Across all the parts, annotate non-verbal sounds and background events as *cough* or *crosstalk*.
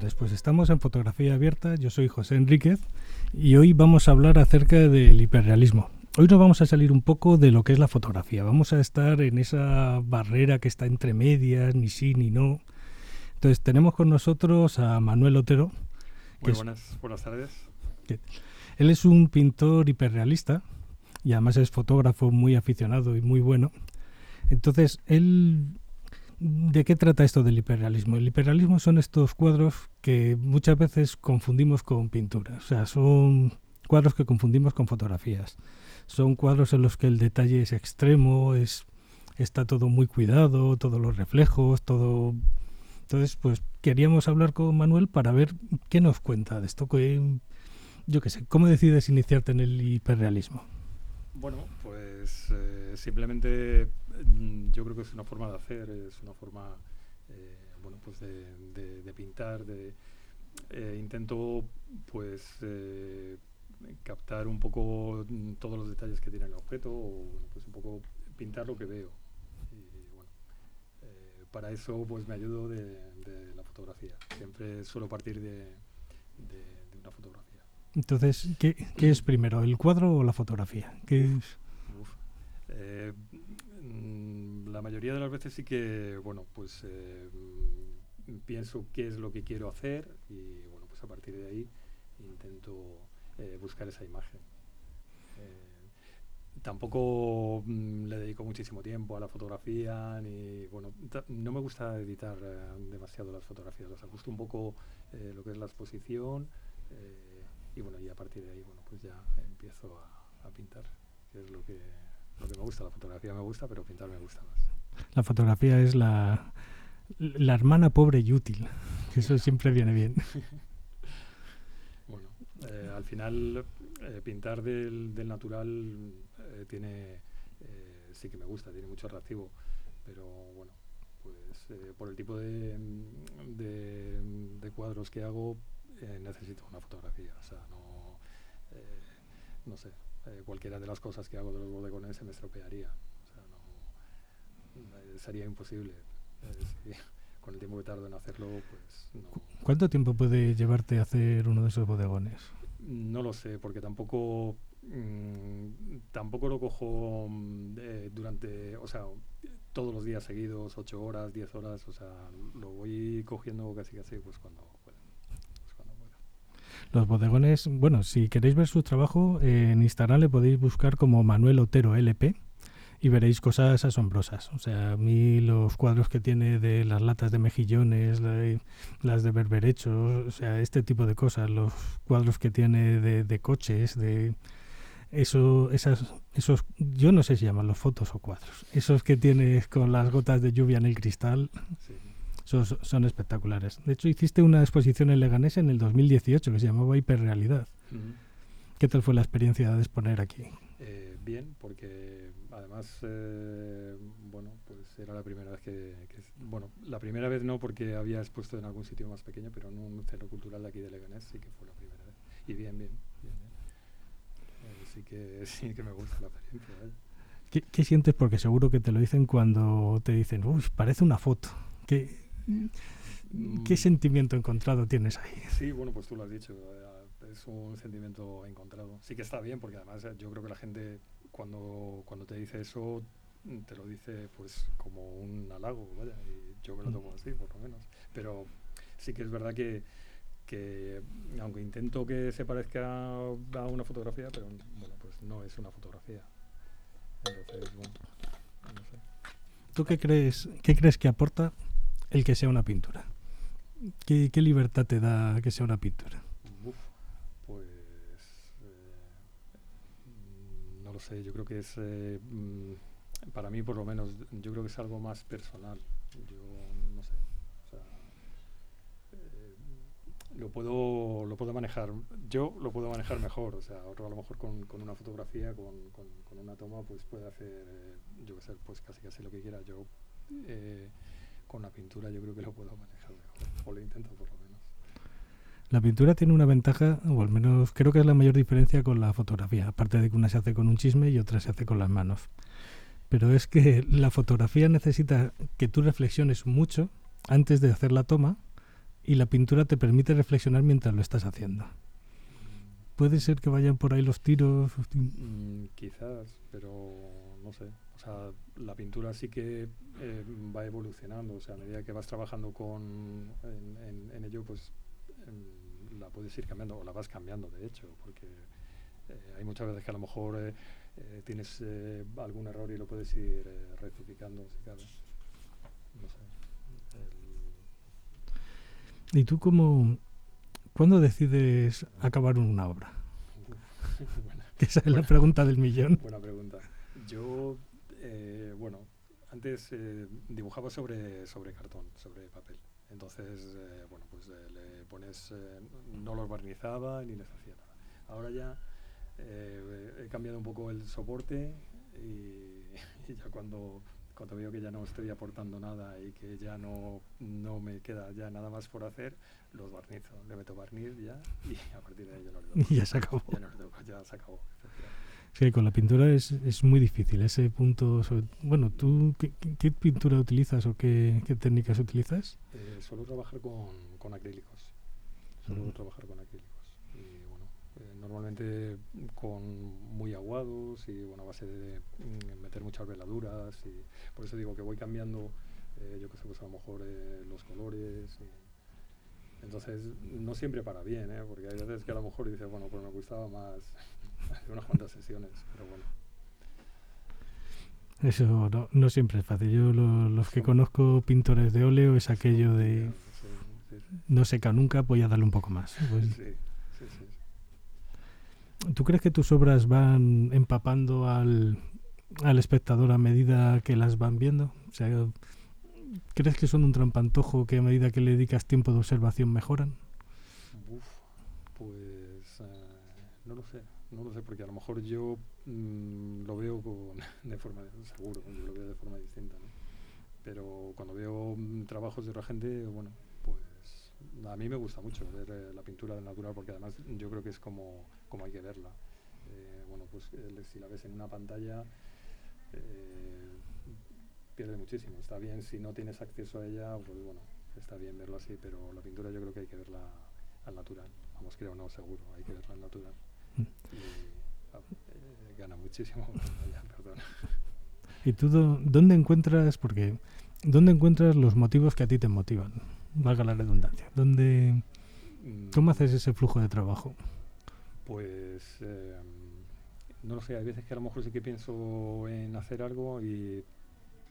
Buenas. Pues estamos en Fotografía Abierta. Yo soy José Enríquez y hoy vamos a hablar acerca del hiperrealismo. Hoy nos vamos a salir un poco de lo que es la fotografía. Vamos a estar en esa barrera que está entre medias, ni sí ni no. Entonces tenemos con nosotros a Manuel Otero. Muy buenas, buenas tardes. él es un pintor hiperrealista y además es fotógrafo muy aficionado y muy bueno. Entonces, él ¿De qué trata esto del hiperrealismo? El hiperrealismo son estos cuadros que muchas veces confundimos con pinturas. O sea, son cuadros que confundimos con fotografías. Son cuadros en los que el detalle es extremo, es, está todo muy cuidado, todos los reflejos, todo... Entonces, pues queríamos hablar con Manuel para ver qué nos cuenta de esto. Que, yo qué sé, ¿cómo decides iniciarte en el hiperrealismo? Bueno, pues eh, simplemente mm, yo creo que es una forma de hacer, es una forma eh, bueno, pues de, pintar, de eh, intento pues captar un poco mm, todos los detalles que tiene el objeto o pues un poco pintar lo que veo. Y bueno, para eso pues me ayudo de, la fotografía. Siempre suelo partir de una fotografía. Entonces, ¿qué, es primero, el cuadro o la fotografía? Eh, mm, la mayoría de las veces sí que, bueno, pues eh, pienso qué es lo que quiero hacer y, bueno, pues a partir de ahí intento eh, buscar esa imagen. tampoco mm, le dedico muchísimo tiempo a la fotografía, ni, bueno, no me gusta editar demasiado las fotografías, las ajusto un poco lo que es la exposición y bueno, y a partir de ahí, bueno, pues ya empiezo a, pintar, que es lo que, lo que me gusta. La fotografía me gusta, pero pintar me gusta más. La fotografía es la, la hermana pobre y útil, que eso siempre viene bien. *laughs* bueno, eh, al final eh, pintar del, del natural eh, tiene, sí que me gusta, tiene mucho atractivo, pero bueno, pues por el tipo de, de, de cuadros que hago, eh, necesito una fotografía. O sea, no, eh, no sé, eh, cualquiera de las cosas que hago de los bodegones se me estropearía. O sea, no, sería imposible. *laughs* con el tiempo que tardo en hacerlo, pues no. ¿Cuánto tiempo puede llevarte a hacer uno de esos bodegones? No lo sé, porque tampoco mm, tampoco lo cojo mm, durante, o sea, todos los días seguidos, ocho horas, diez horas, o sea, lo voy cogiendo casi casi pues cuando los bodegones, bueno, si queréis ver su trabajo, en Instagram le podéis buscar como Manuel Otero LP y veréis cosas asombrosas. O sea, a mí los cuadros que tiene de las latas de mejillones, las de berberechos, o sea, este tipo de cosas, los cuadros que tiene de, coches, de eso, esas, esos, yo no sé si llaman los fotos o cuadros, esos que tiene con las gotas de lluvia en el cristal son, espectaculares. De hecho, hiciste una exposición en Leganés en el 2018 que se llamaba Hiperrealidad. ¿Qué tal fue la experiencia de exponer aquí? Eh, bien, porque además, eh, bueno, pues era la primera vez que, bueno, la primera vez no porque había expuesto en algún sitio más pequeño, pero en un centro cultural de aquí de Leganés sí que fue la primera vez. Y bien, bien, bien, bien. Eh, sí, que, *laughs* sí que me gusta la experiencia. ¿Qué, ¿Qué, sientes? Porque seguro que te lo dicen cuando te dicen, uy, parece una foto. ¿Qué, ¿Qué sentimiento encontrado tienes ahí? Sí, bueno, pues tú lo has dicho, eh, es un sentimiento encontrado. Sí que está bien, porque además eh, yo creo que la gente cuando, cuando te dice eso, te lo dice pues como un halago, vaya, y yo me lo tomo así, por lo menos. Pero sí que es verdad que, que aunque intento que se parezca a una fotografía, pero bueno, pues no es una fotografía. Entonces, bueno, no sé. ¿Tú qué crees, qué crees que aporta el que sea una pintura? ¿Qué, libertad te da que sea una pintura? pues eh, no lo sé, yo creo que es, eh, para mí por lo menos, yo creo que es algo más personal. Yo no sé, eh, lo puedo lo puedo manejar yo lo puedo manejar mejor o sea otro a lo mejor con, una fotografía con, con, una toma pues puede hacer yo qué sé pues casi casi lo que quiera yo con la pintura yo creo que lo puedo manejar mejor, o lo intento por lo menos. La pintura tiene una ventaja, o al menos creo que es la mayor diferencia con la fotografía, aparte de que una se hace con un chisme y otra se hace con las manos. Pero es que la fotografía necesita que tú reflexiones mucho antes de hacer la toma y la pintura te permite reflexionar mientras lo estás haciendo. ¿Puede ser que vayan por ahí los tiros? Mm, quizás, pero no sé. O sea, la pintura sí que eh, va evolucionando. O sea, a medida que vas trabajando con, en, ello, pues em, la puedes ir cambiando o la vas cambiando, de hecho, porque eh, hay muchas veces que a lo mejor eh, tienes algún error y lo puedes ir rectificando, si cabe. No sé. ¿Y tú cómo, cuándo decides acabar una obra? *laughs* *laughs* Esa es la pregunta del millón. Buena pregunta. Yo, eh, bueno, antes eh, dibujaba sobre, sobre cartón, sobre papel. Entonces, eh, bueno, pues le pones, no los barnizaba ni les hacía nada. Ahora ya he cambiado un poco el soporte *laughs* y ya cuando cuando veo que ya no estoy aportando nada y que ya no, no me queda ya nada más por hacer, los barnizo, le meto barniz ya y a partir de ahí ya no le doy. Y *laughs* ya se acabó. Ya, no le doy, ya se acabó. Sí, con la pintura es, es muy difícil ese punto. bueno, ¿tú qué, qué, pintura utilizas o qué, qué técnicas utilizas? Eh, suelo trabajar con, con acrílicos. Suelo trabajar con acrílicos normalmente con muy aguados y bueno, a base de meter muchas veladuras y por eso digo que voy cambiando, eh, yo que sé, pues a lo mejor eh, los colores. entonces, no siempre para bien, ¿eh? porque hay veces que a lo mejor dices, bueno, pues me gustaba más *laughs* unas cuantas sesiones, pero bueno. Eso no, no siempre es fácil. Yo los que conozco pintores de óleo es aquello de no seca nunca, voy a darle un poco más. Pues sí, sí, sí. ¿Tú crees que tus obras van empapando al, al espectador a medida que las van viendo? O sea, ¿crees que son un trampantojo que a medida que le dedicas tiempo de observación mejoran? Uf, pues eh, no lo sé, no lo sé, porque a lo mejor yo mm, lo veo *laughs* de forma, seguro, yo lo veo de forma distinta, ¿no? Pero cuando veo mm, trabajos de otra gente, bueno, a mí me gusta mucho ver eh, la pintura del natural porque además yo creo que es como, como hay que verla. Eh, bueno, pues si la ves en una pantalla eh, pierde muchísimo. Está bien si no tienes acceso a ella, pues bueno, está bien verlo así, pero la pintura yo creo que hay que verla al natural. Vamos, creo, no, seguro, hay que verla al natural. Mm. Y ah, gana muchísimo. *laughs* ¿Y tú dónde encuentras, porque, dónde encuentras los motivos que a ti te motivan? valga la redundancia. ¿Dónde, mm. ¿Cómo haces ese flujo de trabajo? Pues em, no lo sé, hay veces que a lo mejor sí que pienso en hacer algo y,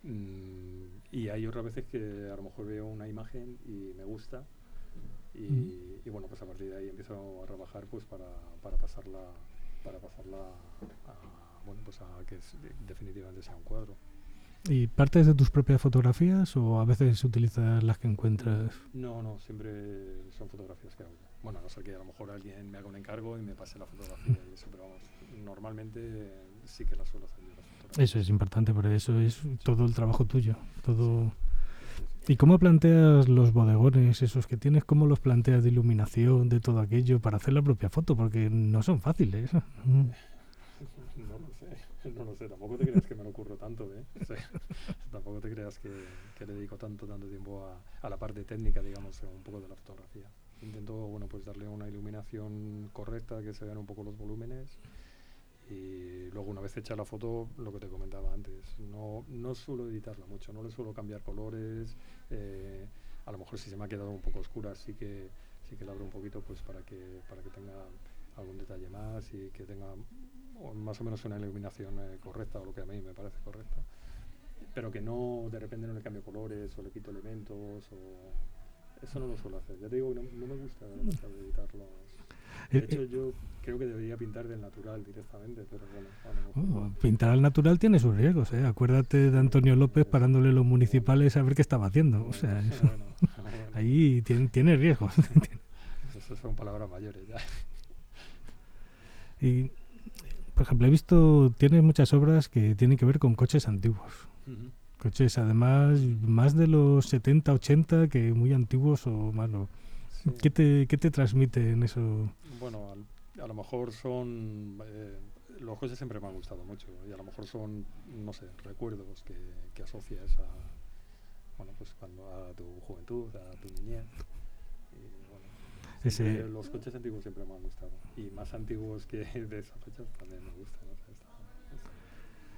mm, y hay otras veces que a lo mejor veo una imagen y me gusta y, mm. y bueno, pues a partir de ahí empiezo a trabajar pues para, para pasarla para pasarla a, bueno, pues a que definitivamente sea un cuadro. ¿Y partes de tus propias fotografías o a veces utilizas las que encuentras? No, no, siempre son fotografías que hago. Bueno, a no ser que a lo mejor alguien me haga un encargo y me pase la fotografía y eso, pero vamos, normalmente sí que las suelo hacer yo. Eso es importante, porque eso es todo el trabajo tuyo, todo... ¿Y cómo planteas los bodegones, esos que tienes? ¿Cómo los planteas de iluminación, de todo aquello, para hacer la propia foto? Porque no son fáciles. *laughs* no lo sé, tampoco te creas que me lo ocurro tanto, ¿eh? *laughs* tampoco te creas que, le dedico tanto, tanto tiempo a, la parte técnica, digamos, un poco de la fotografía. Intento, bueno, pues darle una iluminación correcta, que se vean un poco los volúmenes y luego una vez hecha la foto, lo que te comentaba antes, no, no suelo editarla mucho, no le suelo cambiar colores, eh, a lo mejor si se me ha quedado un poco oscura sí que sí que la abro un poquito pues para que para que tenga algún detalle más y que tenga más o menos una iluminación eh, correcta o lo que a mí me parece correcta. Pero que no de repente no le cambio colores o le quito elementos o eso no lo suelo hacer. Ya te digo no, me gusta editarlos de eh, hecho eh. yo creo que debería pintar del natural directamente pero bueno oh, pintar al natural tiene sus riesgos ¿eh? acuérdate de Antonio López parándole los municipales a ver qué estaba haciendo o sea ahí tiene, tiene riesgos *laughs* esas son palabras mayores ya y por ejemplo, he visto, tienes muchas obras que tienen que ver con coches antiguos. Coches, además, más de los 70, 80, que muy antiguos o más ¿Qué, te, ¿Qué te transmite en eso? Bueno, a, lo mejor son... Eh, los coches siempre me han gustado mucho y a lo mejor son, no sé, recuerdos que, que asocias a, bueno, pues cuando a tu juventud, a tu niñez. Ese... Los coches antiguos siempre me han gustado. Y más antiguos que *laughs* de esa fecha también me gustan.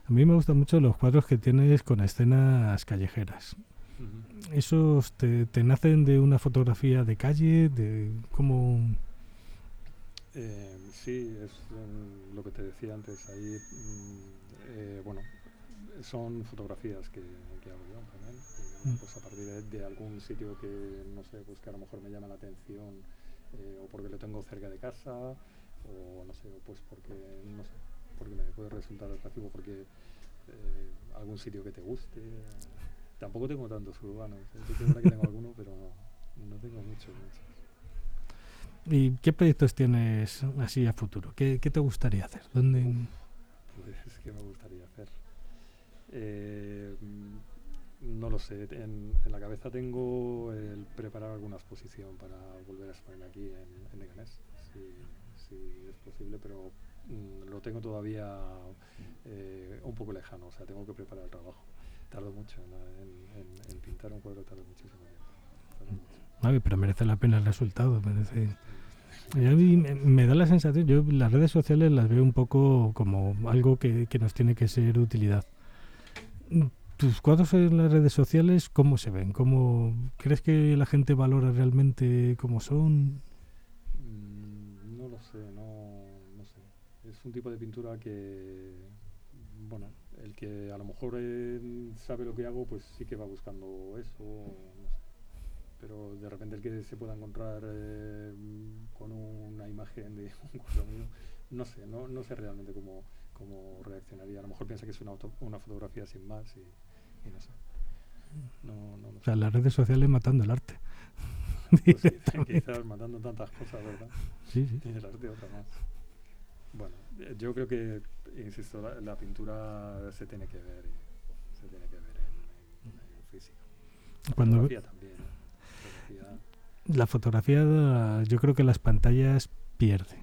A mí me gustan mucho los cuadros que tienes con escenas callejeras. ¿Esos te, te, nacen de una fotografía de calle? de ¿Cómo...? Eh, sí, es lo que te decía antes. Ahí, mm, eh, bueno, son fotografías que, que hago yo también. Mm. Pues a partir de, algún sitio que, no sé, pues que a lo mejor me llama la atención eh, o porque lo tengo cerca de casa o no sé, pues porque, no sé, porque me puede resultar atractivo porque algún sitio que te guste. Tampoco tengo tantos urbanos. Yo que tengo alguno, *laughs* pero no, no tengo muchos. ¿Y qué proyectos tienes así a futuro? ¿Qué, qué te gustaría hacer? ¿Dónde? pues, ¿qué me gustaría hacer? Eh, no lo sé. En, en, la cabeza tengo el preparar alguna exposición para volver a exponer aquí en, en Leganés, si, si, es posible, pero mm, lo tengo todavía eh, un poco lejano. O sea, tengo que preparar el trabajo. Tardo mucho en, en pintar un cuadro, tardo muchísimo tiempo. Pero merece la pena el resultado. Merece. a mí me, da la sensación, yo las redes sociales las veo un poco como algo que, que, nos tiene que ser de utilidad. ¿Tus cuadros en las redes sociales cómo se ven? ¿Cómo, ¿Crees que la gente valora realmente cómo son? Mm, no lo sé, no, no sé. Es un tipo de pintura que, bueno, el que a lo mejor eh, sabe lo que hago, pues sí que va buscando eso, no sé pero de repente el que se pueda encontrar eh, con una imagen de *laughs* un cuadro mío, no sé, no, no sé realmente cómo, cómo, reaccionaría. A lo mejor piensa que es una, una fotografía sin más y, no sé. No, no, o sea, las redes sociales matando el arte. *laughs* Pues *laughs* quizás matando tantas cosas, ¿verdad? Sí, sí. Tiene el arte otra más. Bueno, yo creo que, insisto, la, pintura se tiene que ver, se tiene que ver en, en, físico. La Cuando, fotografía también la fotografía, yo creo que las pantallas pierden.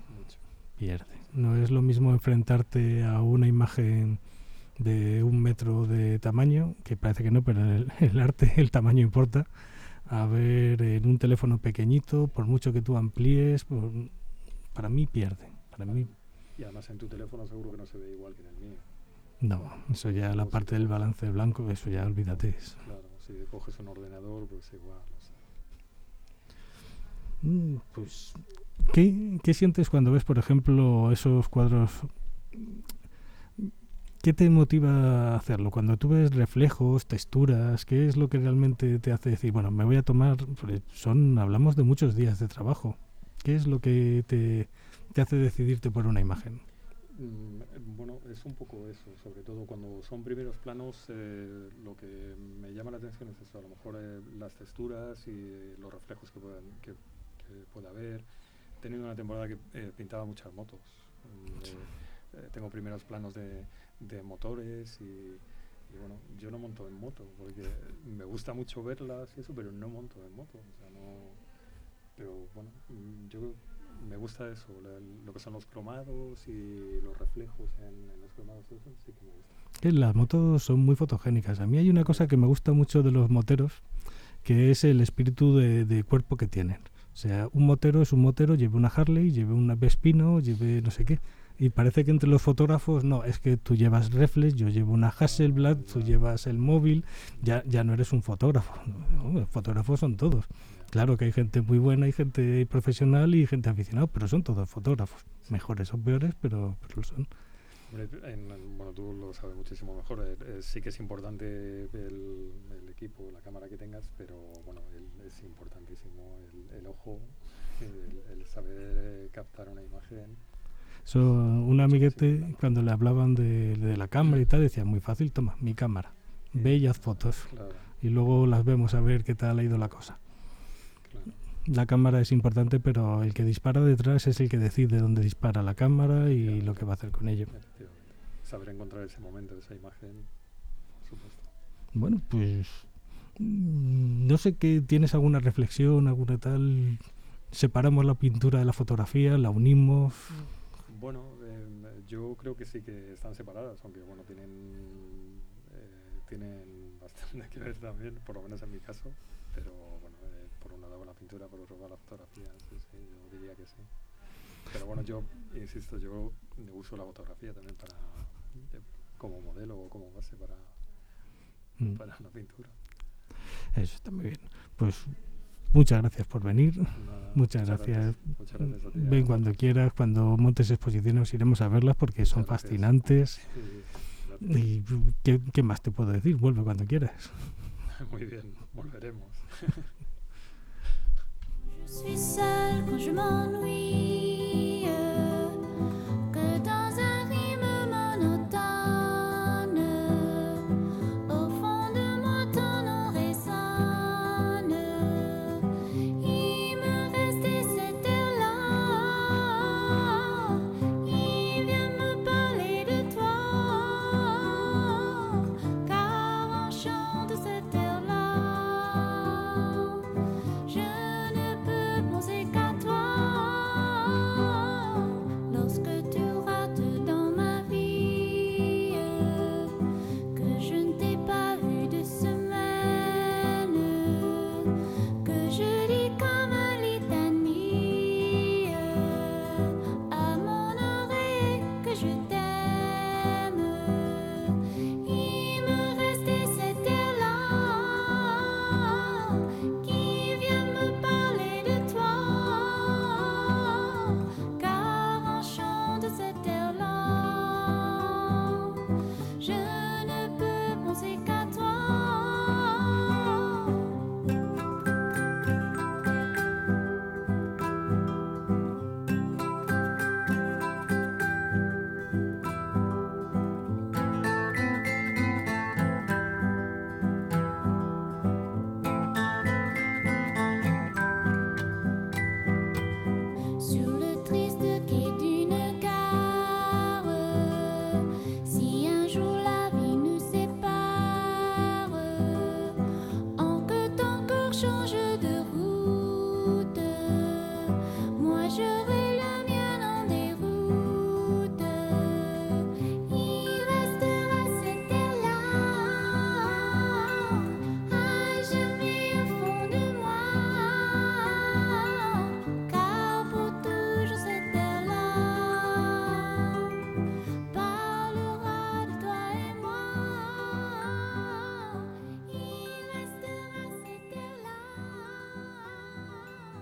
Pierde. No es lo mismo enfrentarte a una imagen de un metro de tamaño, que parece que no, pero el, arte el tamaño importa, a ver en un teléfono pequeñito, por mucho que tú amplíes, para mí pierde. Para mí. Y además en tu teléfono seguro que no se ve igual que en el mío. No, eso ya la parte del balance blanco, eso ya olvídate. Claro, si coges un ordenador, pues igual. Mm, pues, ¿qué, ¿qué, sientes cuando ves, por ejemplo, esos cuadros? ¿Qué te motiva a hacerlo? Cuando tú ves reflejos, texturas, ¿qué es lo que realmente te hace decir, bueno, me voy a tomar, son, hablamos de muchos días de trabajo, ¿qué es lo que te, te hace decidirte por una imagen? Mm, bueno, es un poco eso, sobre todo cuando son primeros planos, eh, lo que me llama la atención es eso, a lo mejor eh, las texturas y los reflejos que, puedan, que puede haber. He tenido una temporada que eh, pintaba muchas motos. Mm, tengo primeros planos de, de motores y, bueno, yo no monto en moto porque me gusta mucho verlas y eso, pero no monto en moto. O sea, no, pero bueno, mm, yo me gusta eso, lo que son los cromados y los reflejos en, los cromados, eso sí que me gusta. Las motos son muy fotogénicas. A mí hay una cosa que me gusta mucho de los moteros, que es el espíritu de, de cuerpo que tienen. O sea, un motero es un motero, lleve una Harley, lleve una Vespino, lleve no sé qué. Y parece que entre los fotógrafos, no, es que tú llevas reflex, yo llevo una Hasselblad, tú llevas el móvil, ya, ya no eres un fotógrafo. los fotógrafos son todos. Claro que hay gente muy buena, hay gente profesional y gente aficionada, pero son todos fotógrafos. Mejores o peores, pero, pero lo son. bueno, tú lo sabes muchísimo mejor. Eh, eh, sí que es importante el, el, equipo, la cámara que tengas, pero bueno, es importantísimo el, ojo, el, saber eh, captar una imagen. So, un amiguete, cuando le hablaban de, de, la cámara y tal, decía, muy fácil, toma, mi cámara, haz fotos. Y luego las vemos a ver qué tal ha ido la cosa. La cámara es importante, pero el que dispara detrás es el que decide dónde dispara la cámara y lo que va a hacer con ello. Saber encontrar ese momento, esa imagen, por supuesto. Bueno, pues Mm, no sé qué tienes alguna reflexión, alguna tal. Separamos la pintura de la fotografía, la unimos. Bueno, eh, yo creo que sí que están separadas, aunque bueno, tienen, eh, tienen *laughs* bastante que ver también, por lo menos en mi caso. Pero bueno, un lado la pintura por robar la fotografía. Sí, sí, yo diría que sí. Pero bueno, yo insisto, yo uso la fotografía también para como modelo o como base para, mm. para la pintura. Eso está muy bien. Pues muchas gracias por venir. muchas, gracias. Ven cuando quieras, cuando montes exposiciones iremos a verlas porque son fascinantes. ¿Y ¿qué, qué, más te puedo decir? Vuelve cuando quieras. *laughs* Muy bien, volveremos. *laughs* Je suis seule quand je m'ennuie. Chúa